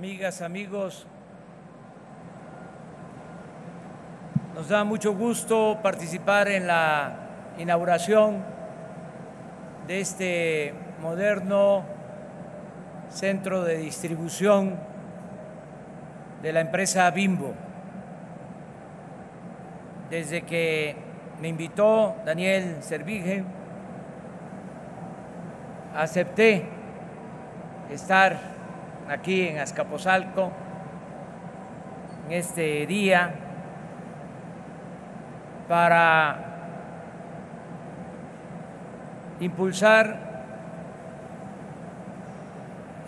amigas, amigos, nos da mucho gusto participar en la inauguración de este moderno centro de distribución de la empresa Bimbo. Desde que me invitó Daniel Servige, acepté estar aquí en Azcapotzalco en este día para impulsar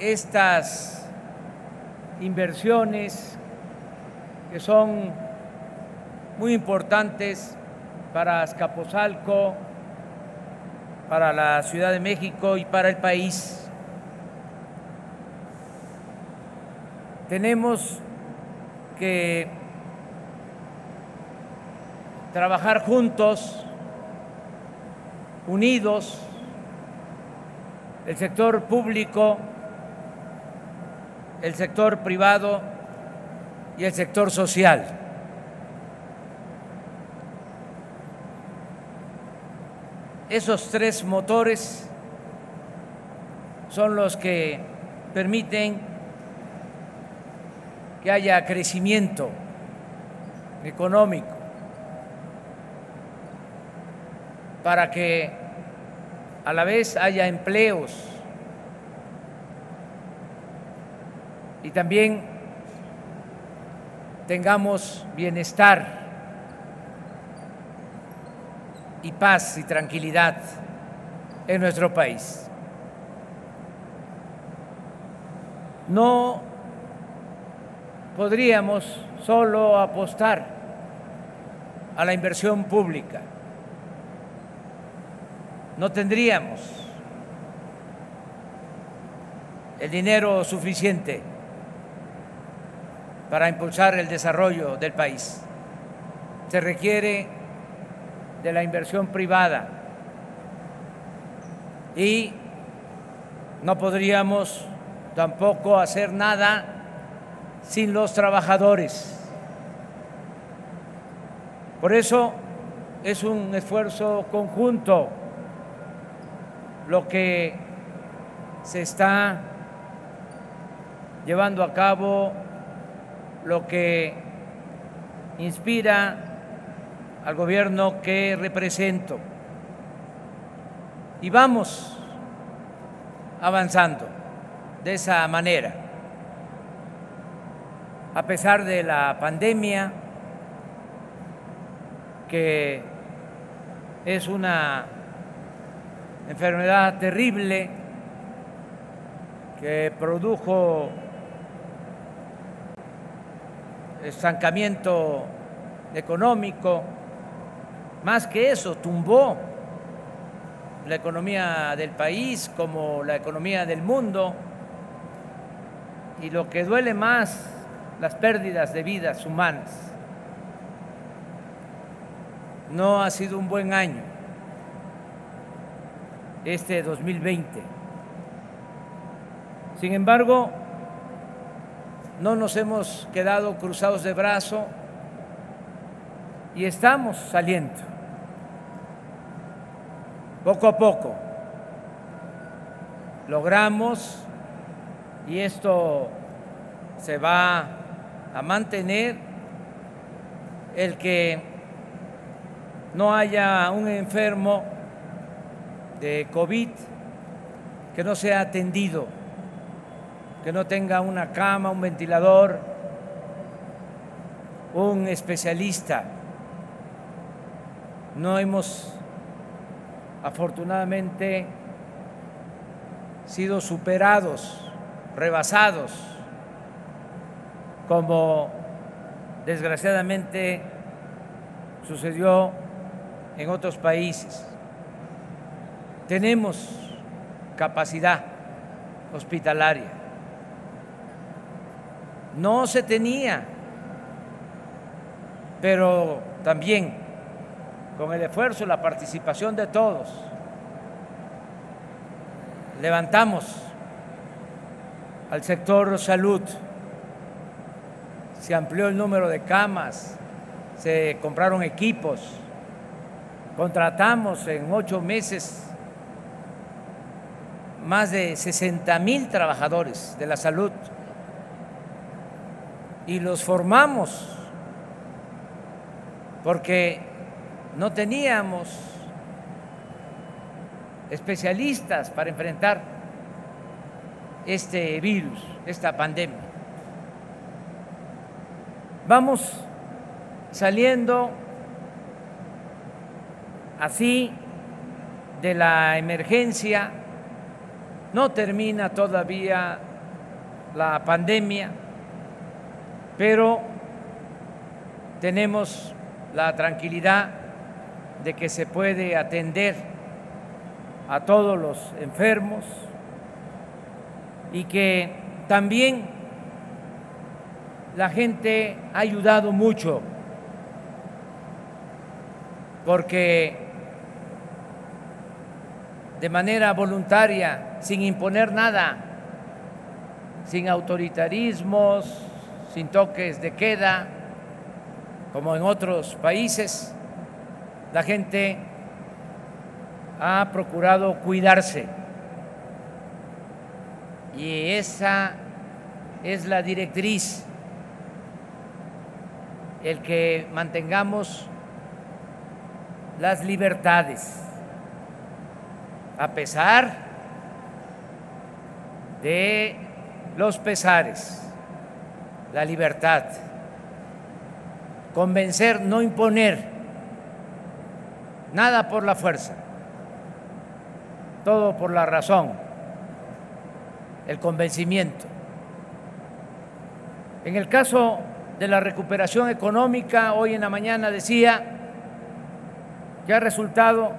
estas inversiones que son muy importantes para Azcapotzalco, para la Ciudad de México y para el país. Tenemos que trabajar juntos, unidos, el sector público, el sector privado y el sector social. Esos tres motores son los que permiten que haya crecimiento económico, para que a la vez haya empleos y también tengamos bienestar y paz y tranquilidad en nuestro país. No podríamos solo apostar a la inversión pública. No tendríamos el dinero suficiente para impulsar el desarrollo del país. Se requiere de la inversión privada y no podríamos tampoco hacer nada sin los trabajadores. Por eso es un esfuerzo conjunto lo que se está llevando a cabo, lo que inspira al gobierno que represento. Y vamos avanzando de esa manera a pesar de la pandemia, que es una enfermedad terrible que produjo estancamiento económico, más que eso, tumbó la economía del país como la economía del mundo. Y lo que duele más las pérdidas de vidas humanas. No ha sido un buen año este 2020. Sin embargo, no nos hemos quedado cruzados de brazo y estamos saliendo poco a poco. Logramos, y esto se va a mantener el que no haya un enfermo de COVID que no sea atendido, que no tenga una cama, un ventilador, un especialista. No hemos, afortunadamente, sido superados, rebasados como desgraciadamente sucedió en otros países. Tenemos capacidad hospitalaria. No se tenía, pero también con el esfuerzo y la participación de todos, levantamos al sector salud se amplió el número de camas, se compraron equipos, contratamos en ocho meses más de 60 mil trabajadores de la salud y los formamos porque no teníamos especialistas para enfrentar este virus, esta pandemia. Vamos saliendo así de la emergencia, no termina todavía la pandemia, pero tenemos la tranquilidad de que se puede atender a todos los enfermos y que también la gente ha ayudado mucho porque de manera voluntaria, sin imponer nada, sin autoritarismos, sin toques de queda, como en otros países, la gente ha procurado cuidarse. Y esa es la directriz, el que mantengamos las libertades, a pesar de los pesares, la libertad, convencer, no imponer, nada por la fuerza, todo por la razón, el convencimiento. En el caso de la recuperación económica, hoy en la mañana decía, que ha resultado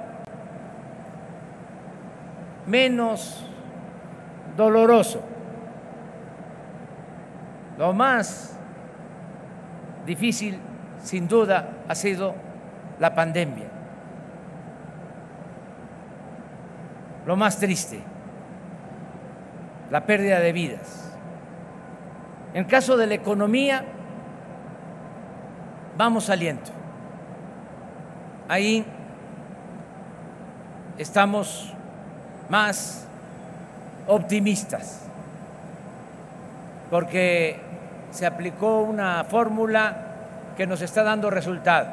menos doloroso. Lo más difícil, sin duda, ha sido la pandemia. Lo más triste, la pérdida de vidas. En el caso de la economía, vamos saliendo. Ahí estamos más optimistas, porque se aplicó una fórmula que nos está dando resultado.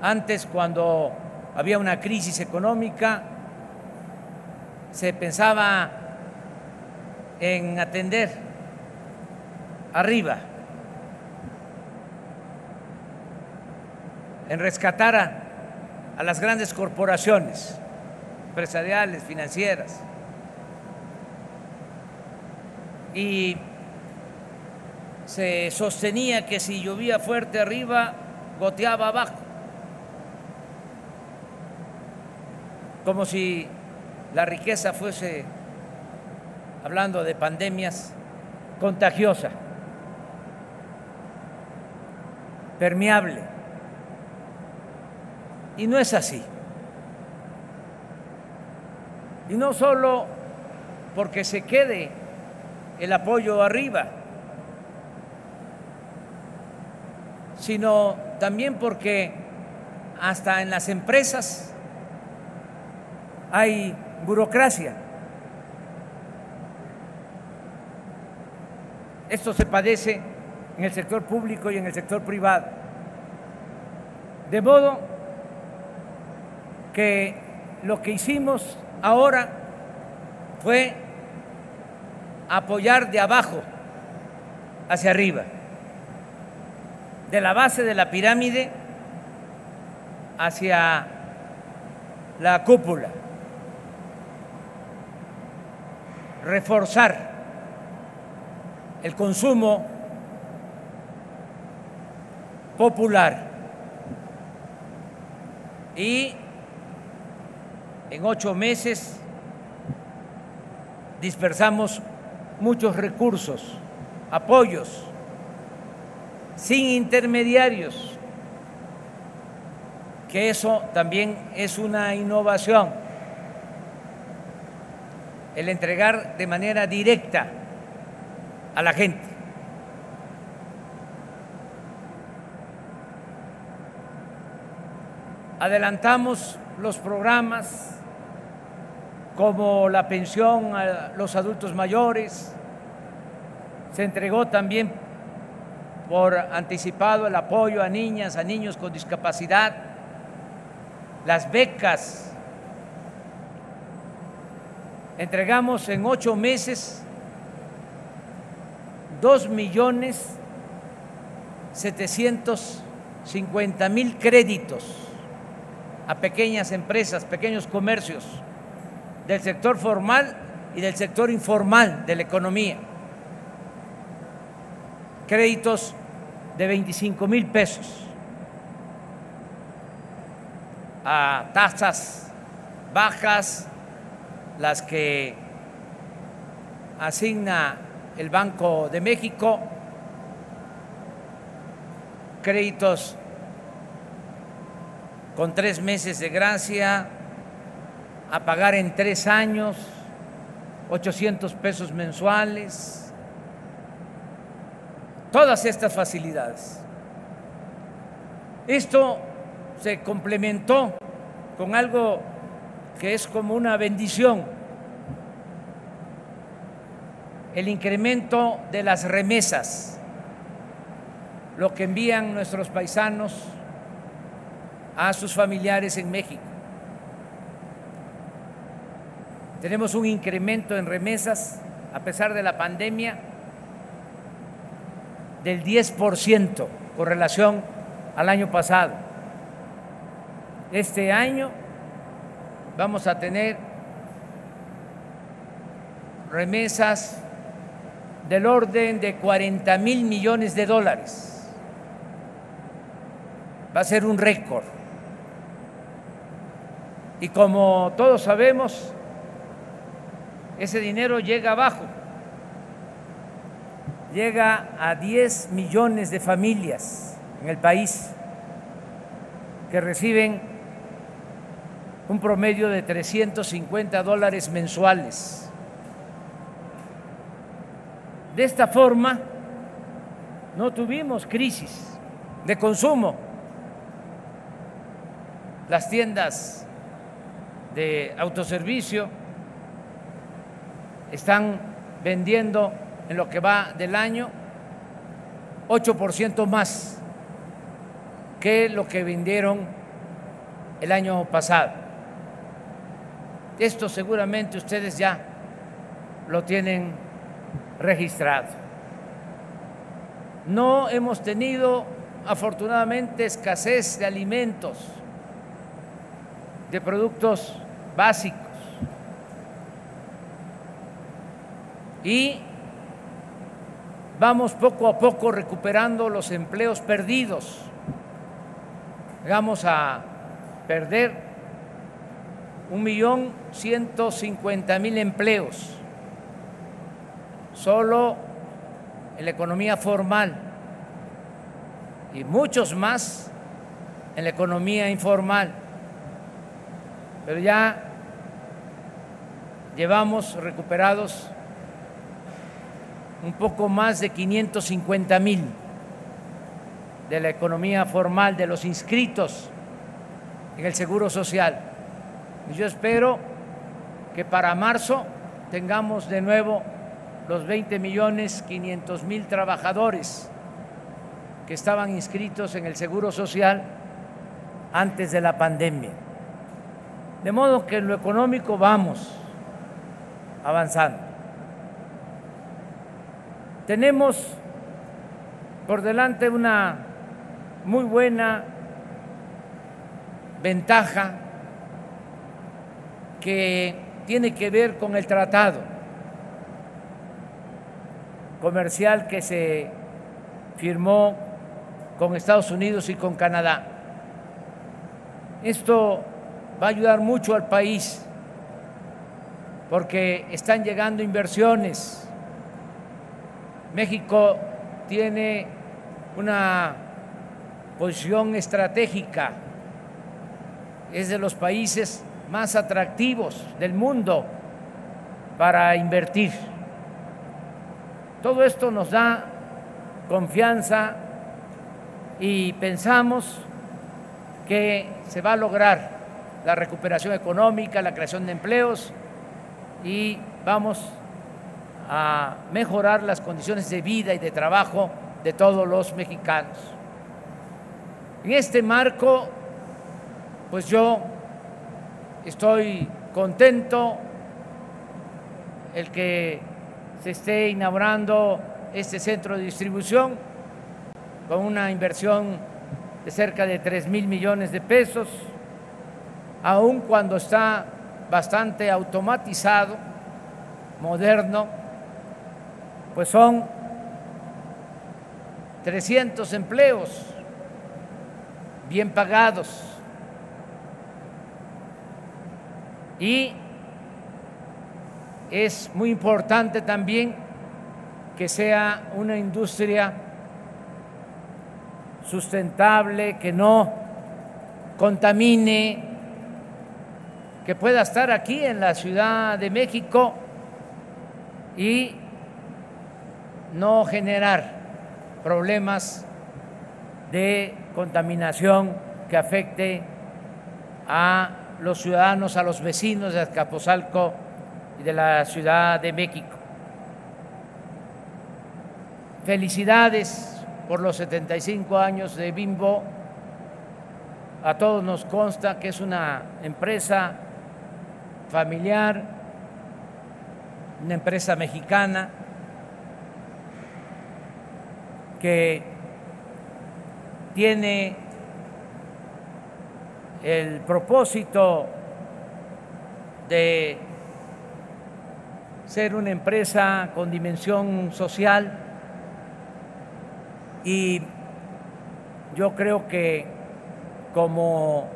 Antes, cuando había una crisis económica, se pensaba en atender arriba, en rescatar a, a las grandes corporaciones empresariales, financieras. Y se sostenía que si llovía fuerte arriba, goteaba abajo. Como si la riqueza fuese, hablando de pandemias, contagiosa, permeable. Y no es así. Y no solo porque se quede el apoyo arriba, sino también porque hasta en las empresas hay burocracia. Esto se padece en el sector público y en el sector privado. De modo que lo que hicimos ahora fue apoyar de abajo hacia arriba, de la base de la pirámide hacia la cúpula, reforzar el consumo popular y en ocho meses dispersamos muchos recursos, apoyos, sin intermediarios, que eso también es una innovación, el entregar de manera directa a la gente. Adelantamos los programas como la pensión a los adultos mayores, se entregó también por anticipado el apoyo a niñas, a niños con discapacidad, las becas. Entregamos en ocho meses dos millones setecientos cincuenta mil créditos a pequeñas empresas, pequeños comercios del sector formal y del sector informal de la economía. Créditos de 25 mil pesos a tasas bajas, las que asigna el Banco de México, créditos con tres meses de gracia, a pagar en tres años, 800 pesos mensuales, todas estas facilidades. Esto se complementó con algo que es como una bendición, el incremento de las remesas, lo que envían nuestros paisanos a sus familiares en México. Tenemos un incremento en remesas, a pesar de la pandemia, del 10% con relación al año pasado. Este año vamos a tener remesas del orden de 40 mil millones de dólares. Va a ser un récord. Y como todos sabemos, ese dinero llega abajo, llega a 10 millones de familias en el país que reciben un promedio de 350 dólares mensuales. De esta forma, no tuvimos crisis de consumo. Las tiendas de autoservicio están vendiendo en lo que va del año 8% más que lo que vendieron el año pasado. Esto seguramente ustedes ya lo tienen registrado. No hemos tenido afortunadamente escasez de alimentos, de productos básicos y vamos poco a poco recuperando los empleos perdidos. Vamos a perder un millón ciento cincuenta mil empleos solo en la economía formal y muchos más en la economía informal. Pero ya llevamos recuperados un poco más de 550 mil de la economía formal, de los inscritos en el Seguro Social. Y yo espero que para marzo tengamos de nuevo los 20 millones 500 mil trabajadores que estaban inscritos en el Seguro Social antes de la pandemia. De modo que en lo económico vamos avanzando. Tenemos por delante una muy buena ventaja que tiene que ver con el tratado comercial que se firmó con Estados Unidos y con Canadá. Esto va a ayudar mucho al país porque están llegando inversiones México tiene una posición estratégica, es de los países más atractivos del mundo para invertir. Todo esto nos da confianza y pensamos que se va a lograr la recuperación económica, la creación de empleos y vamos a mejorar las condiciones de vida y de trabajo de todos los mexicanos. En este marco, pues yo estoy contento el que se esté inaugurando este centro de distribución con una inversión de cerca de 3 mil millones de pesos, aun cuando está bastante automatizado, moderno, pues son 300 empleos bien pagados. Y es muy importante también que sea una industria sustentable, que no contamine, que pueda estar aquí en la Ciudad de México y no generar problemas de contaminación que afecte a los ciudadanos, a los vecinos de Azcapotzalco y de la Ciudad de México. Felicidades por los 75 años de Bimbo. A todos nos consta que es una empresa familiar, una empresa mexicana que tiene el propósito de ser una empresa con dimensión social y yo creo que como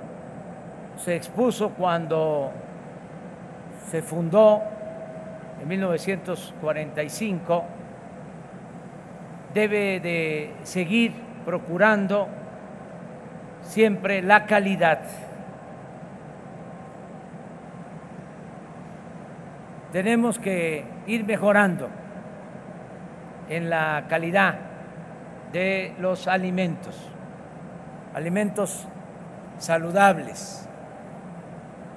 se expuso cuando se fundó en 1945, debe de seguir procurando siempre la calidad. Tenemos que ir mejorando en la calidad de los alimentos, alimentos saludables.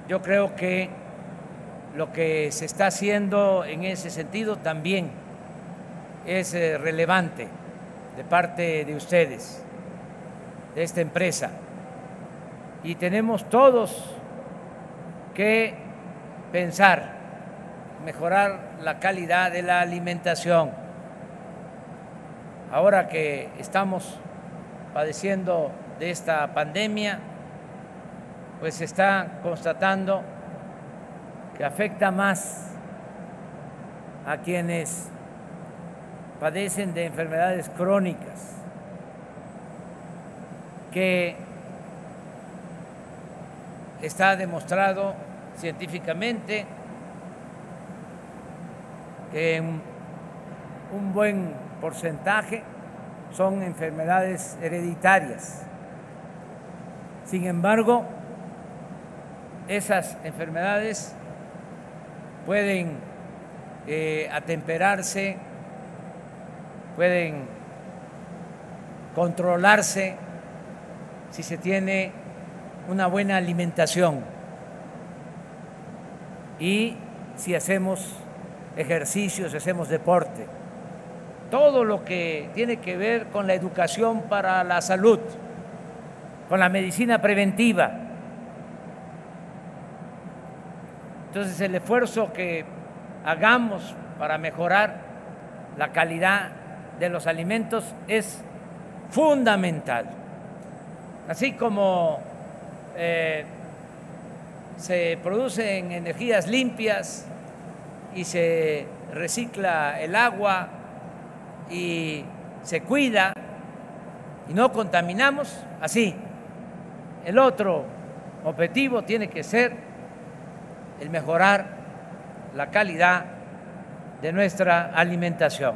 Yo creo que lo que se está haciendo en ese sentido también es eh, relevante de parte de ustedes, de esta empresa. Y tenemos todos que pensar, mejorar la calidad de la alimentación ahora que estamos padeciendo de esta pandemia, pues se está constatando que afecta más a quienes padecen de enfermedades crónicas, que está demostrado científicamente que un buen porcentaje son enfermedades hereditarias. Sin embargo, esas enfermedades pueden eh, atemperarse, pueden controlarse si se tiene una buena alimentación y si hacemos ejercicios, si hacemos deporte todo lo que tiene que ver con la educación para la salud, con la medicina preventiva. Entonces el esfuerzo que hagamos para mejorar la calidad de los alimentos es fundamental. Así como eh, se producen energías limpias y se recicla el agua, y se cuida y no contaminamos, así. El otro objetivo tiene que ser el mejorar la calidad de nuestra alimentación.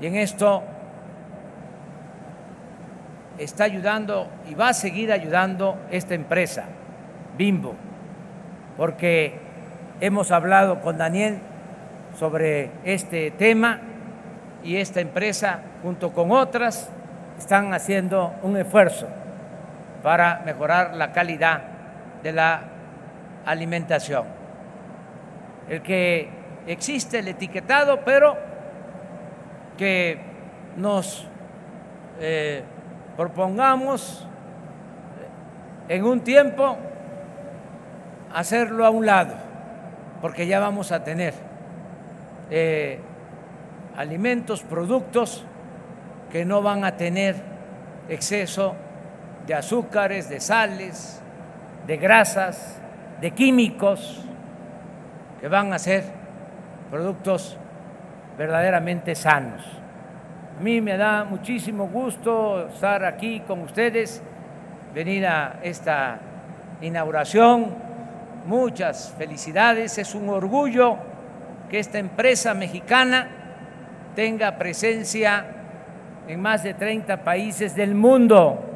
Y en esto está ayudando y va a seguir ayudando esta empresa, Bimbo, porque hemos hablado con Daniel sobre este tema y esta empresa, junto con otras, están haciendo un esfuerzo para mejorar la calidad de la alimentación. El que existe el etiquetado, pero que nos eh, propongamos en un tiempo hacerlo a un lado, porque ya vamos a tener eh, alimentos, productos que no van a tener exceso de azúcares, de sales, de grasas, de químicos, que van a ser productos verdaderamente sanos. A mí me da muchísimo gusto estar aquí con ustedes, venir a esta inauguración. Muchas felicidades, es un orgullo que esta empresa mexicana tenga presencia en más de 30 países del mundo.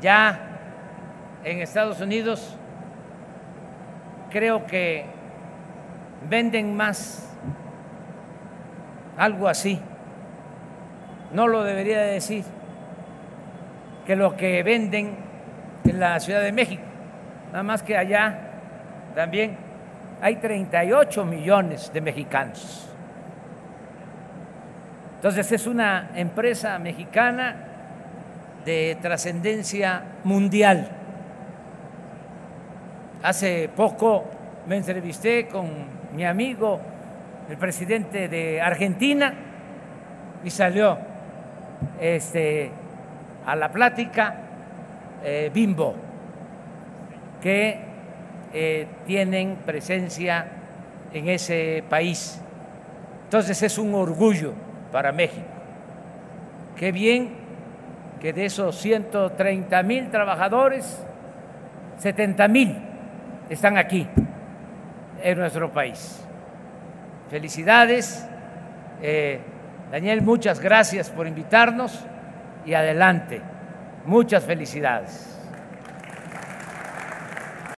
Ya en Estados Unidos creo que venden más, algo así, no lo debería decir, que lo que venden en la Ciudad de México, nada más que allá también hay 38 millones de mexicanos. Entonces es una empresa mexicana de trascendencia mundial. Hace poco me entrevisté con mi amigo, el presidente de Argentina, y salió este, a la plática eh, Bimbo, que eh, tienen presencia en ese país. Entonces es un orgullo para México. Qué bien que de esos 130 mil trabajadores, 70 mil están aquí en nuestro país. Felicidades. Eh, Daniel, muchas gracias por invitarnos y adelante. Muchas felicidades.